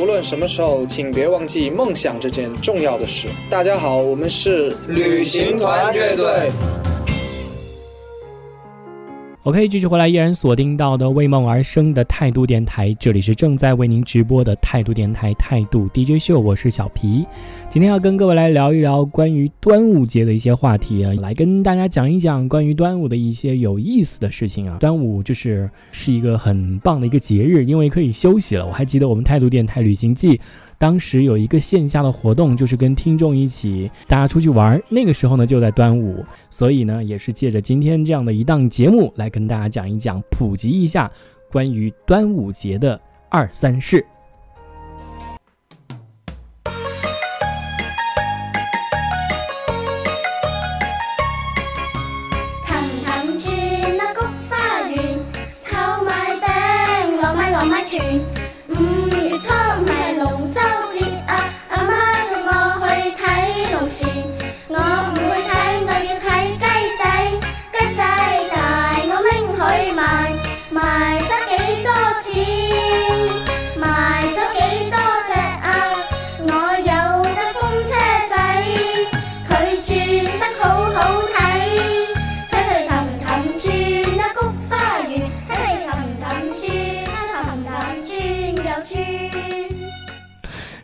无论什么时候，请别忘记梦想这件重要的事。大家好，我们是旅行团乐队。OK，继续回来，依然锁定到的为梦而生的态度电台，这里是正在为您直播的态度电台态度 DJ 秀，我是小皮，今天要跟各位来聊一聊关于端午节的一些话题啊，来跟大家讲一讲关于端午的一些有意思的事情啊。端午就是是一个很棒的一个节日，因为可以休息了。我还记得我们态度电台旅行记。当时有一个线下的活动，就是跟听众一起大家出去玩。那个时候呢，就在端午，所以呢，也是借着今天这样的一档节目，来跟大家讲一讲，普及一下关于端午节的二三事。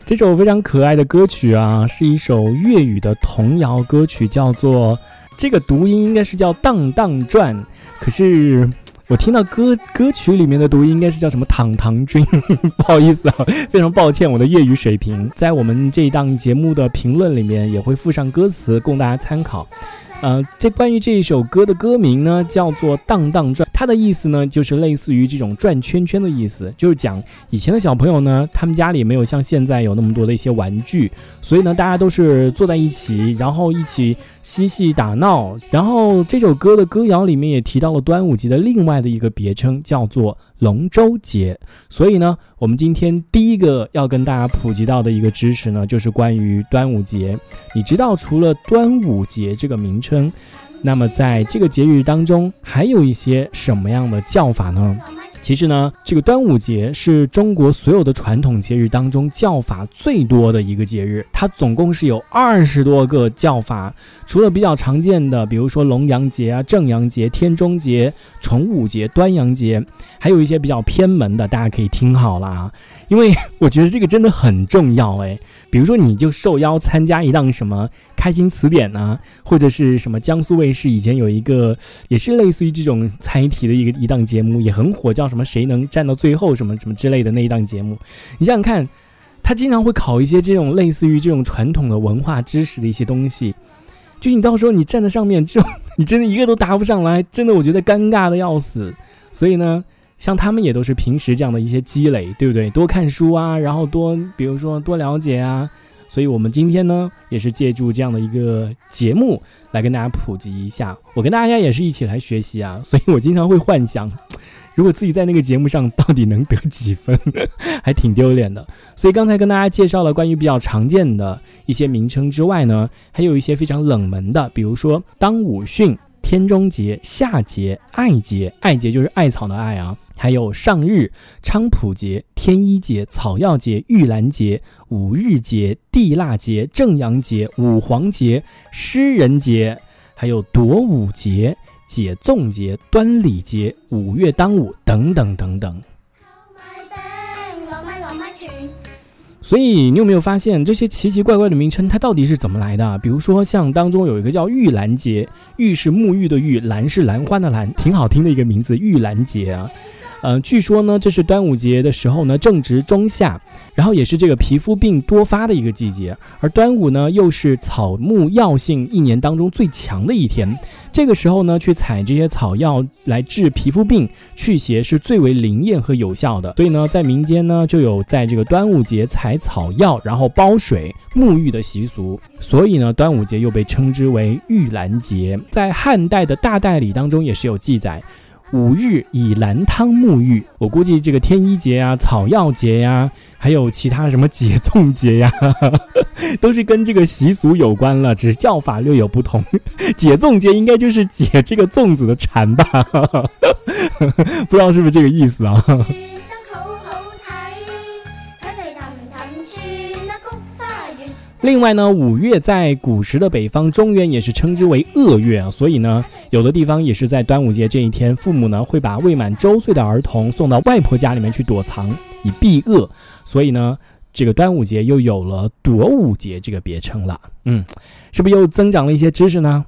这首非常可爱的歌曲啊，是一首粤语的童谣歌曲，叫做这个读音应该是叫《荡荡转》，可是我听到歌歌曲里面的读音应该是叫什么“躺躺君”，不好意思啊，非常抱歉我的粤语水平，在我们这一档节目的评论里面也会附上歌词供大家参考。呃，这关于这一首歌的歌名呢，叫做《荡荡转》，它的意思呢，就是类似于这种转圈圈的意思，就是讲以前的小朋友呢，他们家里没有像现在有那么多的一些玩具，所以呢，大家都是坐在一起，然后一起嬉戏打闹。然后这首歌的歌谣里面也提到了端午节的另外的一个别称，叫做龙舟节。所以呢，我们今天第一个要跟大家普及到的一个知识呢，就是关于端午节。你知道除了端午节这个名称？称，那么在这个节日当中，还有一些什么样的叫法呢？其实呢，这个端午节是中国所有的传统节日当中叫法最多的一个节日，它总共是有二十多个叫法。除了比较常见的，比如说龙阳节啊、正阳节、天中节、重五节、端阳节，还有一些比较偏门的，大家可以听好了啊，因为我觉得这个真的很重要哎。比如说，你就受邀参加一档什么开心词典呢，或者是什么江苏卫视以前有一个也是类似于这种猜题的一个一档节目，也很火，叫什么？什么谁能站到最后什么什么之类的那一档节目，你想想看，他经常会考一些这种类似于这种传统的文化知识的一些东西，就你到时候你站在上面，就 你真的一个都答不上来，真的我觉得尴尬的要死。所以呢，像他们也都是平时这样的一些积累，对不对？多看书啊，然后多比如说多了解啊。所以我们今天呢，也是借助这样的一个节目来跟大家普及一下。我跟大家也是一起来学习啊，所以我经常会幻想。如果自己在那个节目上到底能得几分，还挺丢脸的。所以刚才跟大家介绍了关于比较常见的一些名称之外呢，还有一些非常冷门的，比如说当午训、天中节、夏节、艾节，艾节就是艾草的艾啊，还有上日、菖蒲节、天一节、草药节、玉兰节、五日节、地腊节、正阳节、五黄节、诗人节，还有夺五节。解粽节、端礼节、五月当午等等等等。所以你有没有发现这些奇奇怪怪的名称，它到底是怎么来的？比如说像当中有一个叫玉兰节，玉是沐浴的玉，兰是兰花的兰，挺好听的一个名字，玉兰节啊。嗯，据说呢，这是端午节的时候呢，正值中夏，然后也是这个皮肤病多发的一个季节。而端午呢，又是草木药性一年当中最强的一天。这个时候呢，去采这些草药来治皮肤病、祛邪是最为灵验和有效的。所以呢，在民间呢，就有在这个端午节采草药，然后煲水沐浴的习俗。所以呢，端午节又被称之为玉兰节。在汉代的大代理当中也是有记载。五日以兰汤沐浴，我估计这个天一节呀、草药节呀，还有其他什么解粽节呀，都是跟这个习俗有关了，只是叫法略有不同。解粽节应该就是解这个粽子的馋吧，不知道是不是这个意思啊？另外呢，五月在古时的北方中原也是称之为恶月啊，所以呢，有的地方也是在端午节这一天，父母呢会把未满周岁的儿童送到外婆家里面去躲藏，以避恶。所以呢，这个端午节又有了躲五节这个别称了。嗯，是不是又增长了一些知识呢？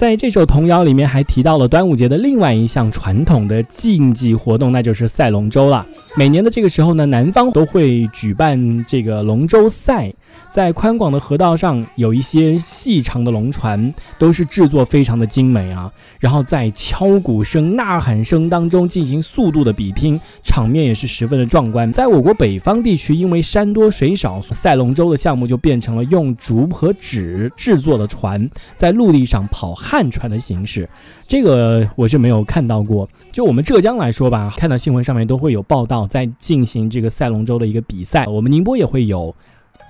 在这首童谣里面还提到了端午节的另外一项传统的竞技活动，那就是赛龙舟了。每年的这个时候呢，南方都会举办这个龙舟赛，在宽广的河道上有一些细长的龙船，都是制作非常的精美啊。然后在敲鼓声、呐喊声当中进行速度的比拼，场面也是十分的壮观。在我国北方地区，因为山多水少，赛龙舟的项目就变成了用竹和纸制作的船，在陆地上跑旱船的形式。这个我是没有看到过。就我们浙江来说吧，看到新闻上面都会有报道，在进行这个赛龙舟的一个比赛。我们宁波也会有，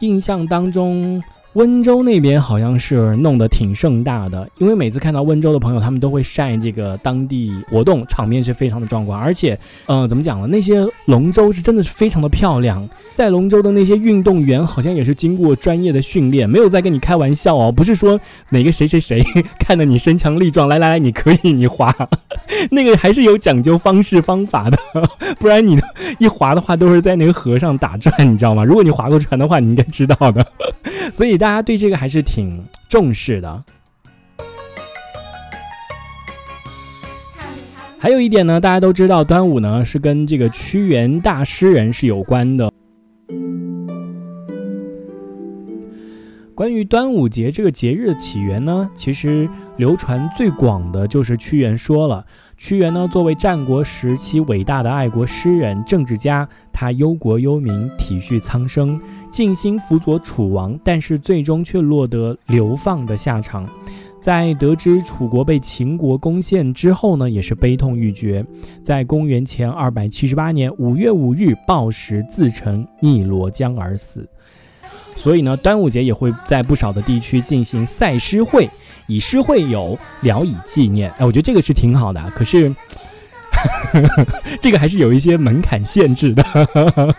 印象当中。温州那边好像是弄得挺盛大的，因为每次看到温州的朋友，他们都会晒这个当地活动，场面是非常的壮观。而且，嗯，怎么讲呢？那些龙舟是真的是非常的漂亮。在龙舟的那些运动员好像也是经过专业的训练，没有在跟你开玩笑哦，不是说哪个谁谁谁看到你身强力壮，来来来，你可以你划，那个还是有讲究方式方法的，不然你一划的话都是在那个河上打转，你知道吗？如果你划过船的话，你应该知道的。所以大家对这个还是挺重视的。还有一点呢，大家都知道，端午呢是跟这个屈原大诗人是有关的。关于端午节这个节日的起源呢，其实流传最广的就是屈原说了。屈原呢，作为战国时期伟大的爱国诗人、政治家，他忧国忧民，体恤苍生，尽心辅佐楚王，但是最终却落得流放的下场。在得知楚国被秦国攻陷之后呢，也是悲痛欲绝，在公元前二百七十八年五月五日暴食自沉，汨罗江而死。所以呢，端午节也会在不少的地区进行赛诗会，以诗会友，聊以纪念。哎，我觉得这个是挺好的。可是，这个还是有一些门槛限制的。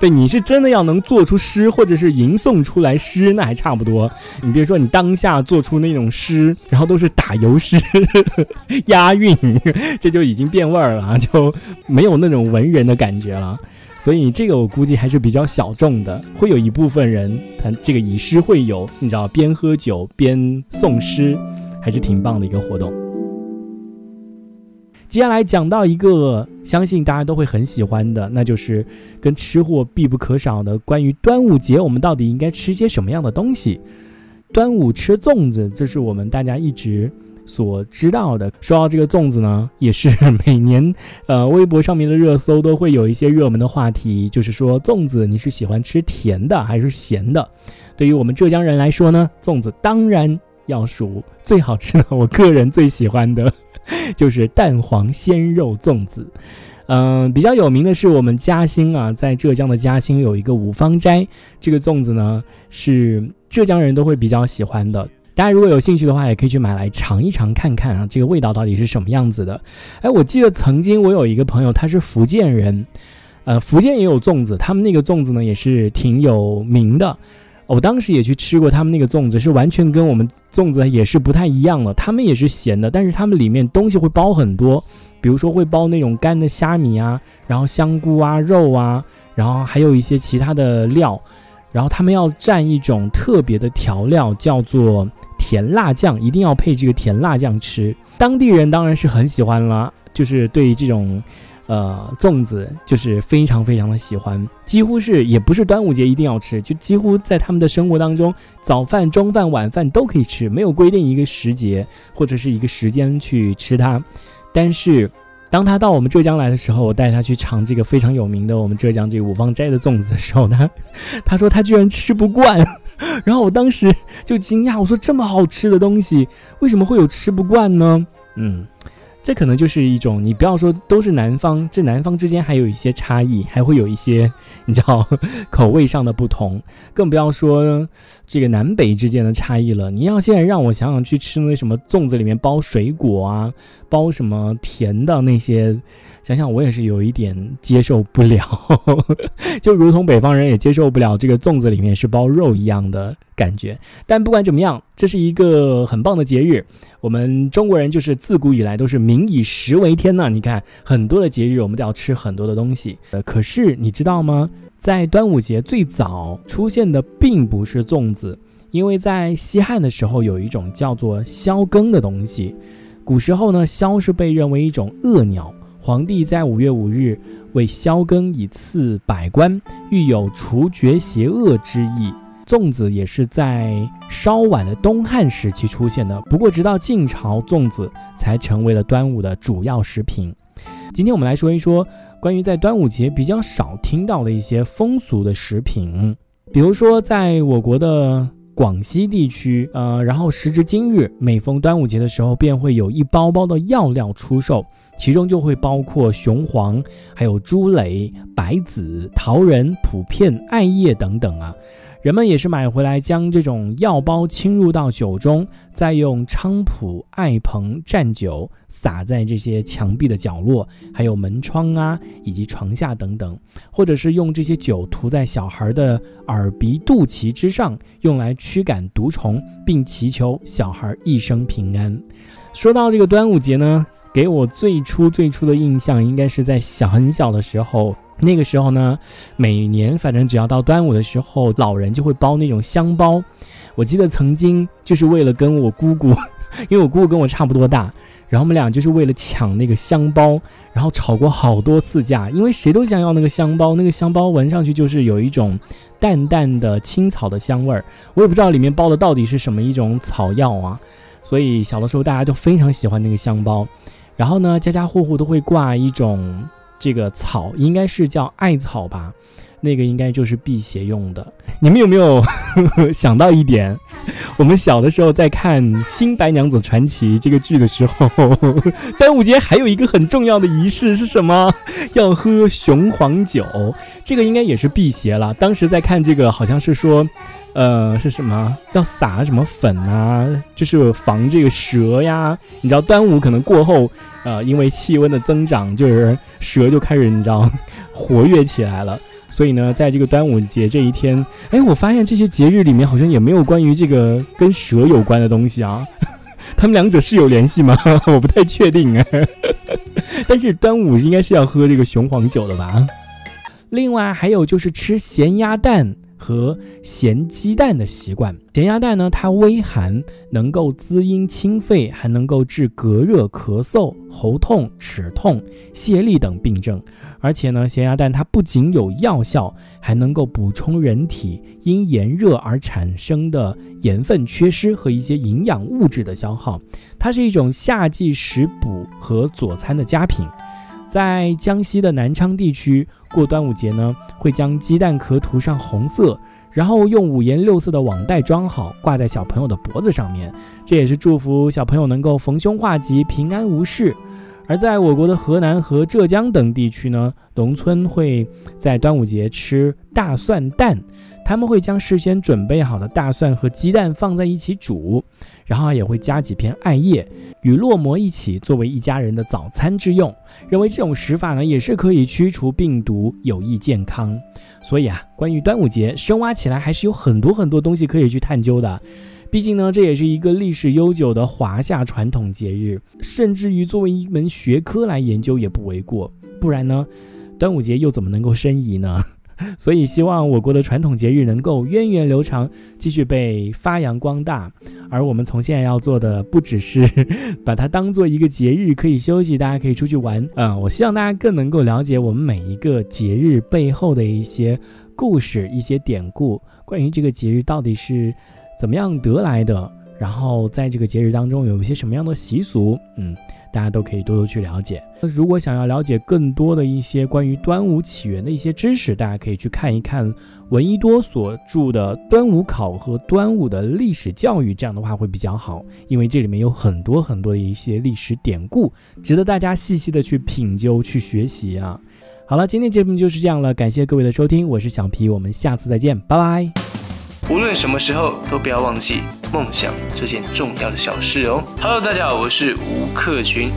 对，你是真的要能做出诗，或者是吟诵出来诗，那还差不多。你别说你当下做出那种诗，然后都是打油诗、押韵，这就已经变味儿了，就没有那种文人的感觉了。所以这个我估计还是比较小众的，会有一部分人他这个以诗会友，你知道，边喝酒边诵诗，还是挺棒的一个活动。接下来讲到一个，相信大家都会很喜欢的，那就是跟吃货必不可少的关于端午节，我们到底应该吃些什么样的东西？端午吃粽子，这是我们大家一直。所知道的，说到这个粽子呢，也是 每年，呃，微博上面的热搜都会有一些热门的话题，就是说粽子你是喜欢吃甜的还是咸的？对于我们浙江人来说呢，粽子当然要数最好吃的，我个人最喜欢的 就是蛋黄鲜肉粽子。嗯，比较有名的是我们嘉兴啊，在浙江的嘉兴有一个五芳斋，这个粽子呢是浙江人都会比较喜欢的。大家如果有兴趣的话，也可以去买来尝一尝看看啊，这个味道到底是什么样子的？哎，我记得曾经我有一个朋友，他是福建人，呃，福建也有粽子，他们那个粽子呢也是挺有名的。我当时也去吃过他们那个粽子，是完全跟我们粽子也是不太一样的。他们也是咸的，但是他们里面东西会包很多，比如说会包那种干的虾米啊，然后香菇啊、肉啊，然后还有一些其他的料，然后他们要蘸一种特别的调料，叫做。甜辣酱一定要配这个甜辣酱吃，当地人当然是很喜欢了，就是对这种，呃，粽子就是非常非常的喜欢，几乎是也不是端午节一定要吃，就几乎在他们的生活当中，早饭、中饭、晚饭都可以吃，没有规定一个时节或者是一个时间去吃它，但是。当他到我们浙江来的时候，我带他去尝这个非常有名的我们浙江这个五芳斋的粽子的时候，他他说他居然吃不惯，然后我当时就惊讶，我说这么好吃的东西，为什么会有吃不惯呢？嗯，这可能就是一种，你不要说都是南方，这南方之间还有一些差异，还会有一些你知道口味上的不同，更不要说这个南北之间的差异了。你要现在让我想想去吃那什么粽子里面包水果啊，包什么甜的那些，想想我也是有一点接受不了，就如同北方人也接受不了这个粽子里面是包肉一样的。感觉，但不管怎么样，这是一个很棒的节日。我们中国人就是自古以来都是民以食为天呐。你看，很多的节日我们都要吃很多的东西。呃，可是你知道吗？在端午节最早出现的并不是粽子，因为在西汉的时候有一种叫做宵更的东西。古时候呢，萧是被认为一种恶鸟，皇帝在五月五日为宵更以赐百官，欲有除绝邪恶之意。粽子也是在稍晚的东汉时期出现的，不过直到晋朝，粽子才成为了端午的主要食品。今天我们来说一说关于在端午节比较少听到的一些风俗的食品，比如说在我国的广西地区，呃，然后时至今日，每逢端午节的时候，便会有一包包的药料出售，其中就会包括雄黄、还有猪蕾、白子、桃仁、普片、艾叶等等啊。人们也是买回来，将这种药包倾入到酒中，再用菖蒲、艾蓬蘸酒，撒在这些墙壁的角落，还有门窗啊，以及床下等等，或者是用这些酒涂在小孩的耳鼻肚脐之上，用来驱赶毒虫，并祈求小孩一生平安。说到这个端午节呢，给我最初最初的印象，应该是在小很小的时候。那个时候呢，每年反正只要到端午的时候，老人就会包那种香包。我记得曾经就是为了跟我姑姑，因为我姑姑跟我差不多大，然后我们俩就是为了抢那个香包，然后吵过好多次架，因为谁都想要那个香包。那个香包闻上去就是有一种淡淡的青草的香味儿，我也不知道里面包的到底是什么一种草药啊。所以小的时候大家都非常喜欢那个香包，然后呢，家家户户都会挂一种。这个草应该是叫艾草吧，那个应该就是辟邪用的。你们有没有呵 呵想到一点？我们小的时候在看《新白娘子传奇》这个剧的时候，端午节还有一个很重要的仪式是什么？要喝雄黄酒，这个应该也是辟邪了。当时在看这个，好像是说。呃，是什么？要撒什么粉啊？就是防这个蛇呀。你知道端午可能过后，呃，因为气温的增长，就是蛇就开始你知道活跃起来了。所以呢，在这个端午节这一天，哎，我发现这些节日里面好像也没有关于这个跟蛇有关的东西啊。他们两者是有联系吗？我不太确定哎。但是端午应该是要喝这个雄黄酒的吧？另外还有就是吃咸鸭蛋。和咸鸡蛋的习惯，咸鸭蛋呢，它微寒，能够滋阴清肺，还能够治隔热、咳嗽、喉痛、齿痛、泄痢等病症。而且呢，咸鸭蛋它不仅有药效，还能够补充人体因炎热而产生的盐分缺失和一些营养物质的消耗。它是一种夏季食补和佐餐的佳品。在江西的南昌地区过端午节呢，会将鸡蛋壳涂上红色，然后用五颜六色的网袋装好，挂在小朋友的脖子上面，这也是祝福小朋友能够逢凶化吉、平安无事。而在我国的河南和浙江等地区呢，农村会在端午节吃大蒜蛋。他们会将事先准备好的大蒜和鸡蛋放在一起煮，然后也会加几片艾叶与烙馍一起作为一家人的早餐之用。认为这种食法呢也是可以驱除病毒，有益健康。所以啊，关于端午节深挖起来还是有很多很多东西可以去探究的。毕竟呢，这也是一个历史悠久的华夏传统节日，甚至于作为一门学科来研究也不为过。不然呢，端午节又怎么能够申遗呢？所以，希望我国的传统节日能够源远流长，继续被发扬光大。而我们从现在要做的，不只是 把它当做一个节日可以休息，大家可以出去玩。嗯，我希望大家更能够了解我们每一个节日背后的一些故事、一些典故，关于这个节日到底是怎么样得来的。然后在这个节日当中有一些什么样的习俗，嗯。大家都可以多多去了解。那如果想要了解更多的一些关于端午起源的一些知识，大家可以去看一看闻一多所著的《端午考》和《端午的历史教育》，这样的话会比较好，因为这里面有很多很多的一些历史典故，值得大家细细的去品究、去学习啊。好了，今天节目就是这样了，感谢各位的收听，我是小皮，我们下次再见，拜拜。无论什么时候，都不要忘记梦想这件重要的小事哦。Hello，大家好，我是吴克群。